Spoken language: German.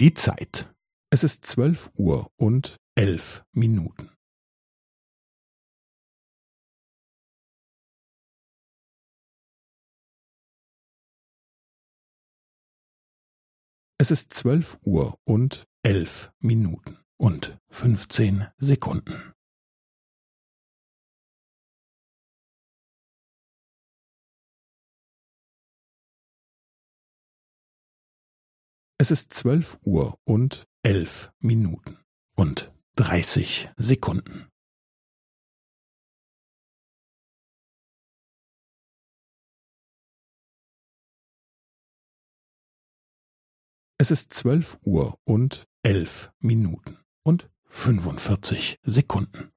Die Zeit. Es ist zwölf Uhr und elf Minuten. Es ist zwölf Uhr und elf Minuten und fünfzehn Sekunden. Es ist zwölf Uhr und elf Minuten und dreißig Sekunden. Es ist zwölf Uhr und elf Minuten und fünfundvierzig Sekunden.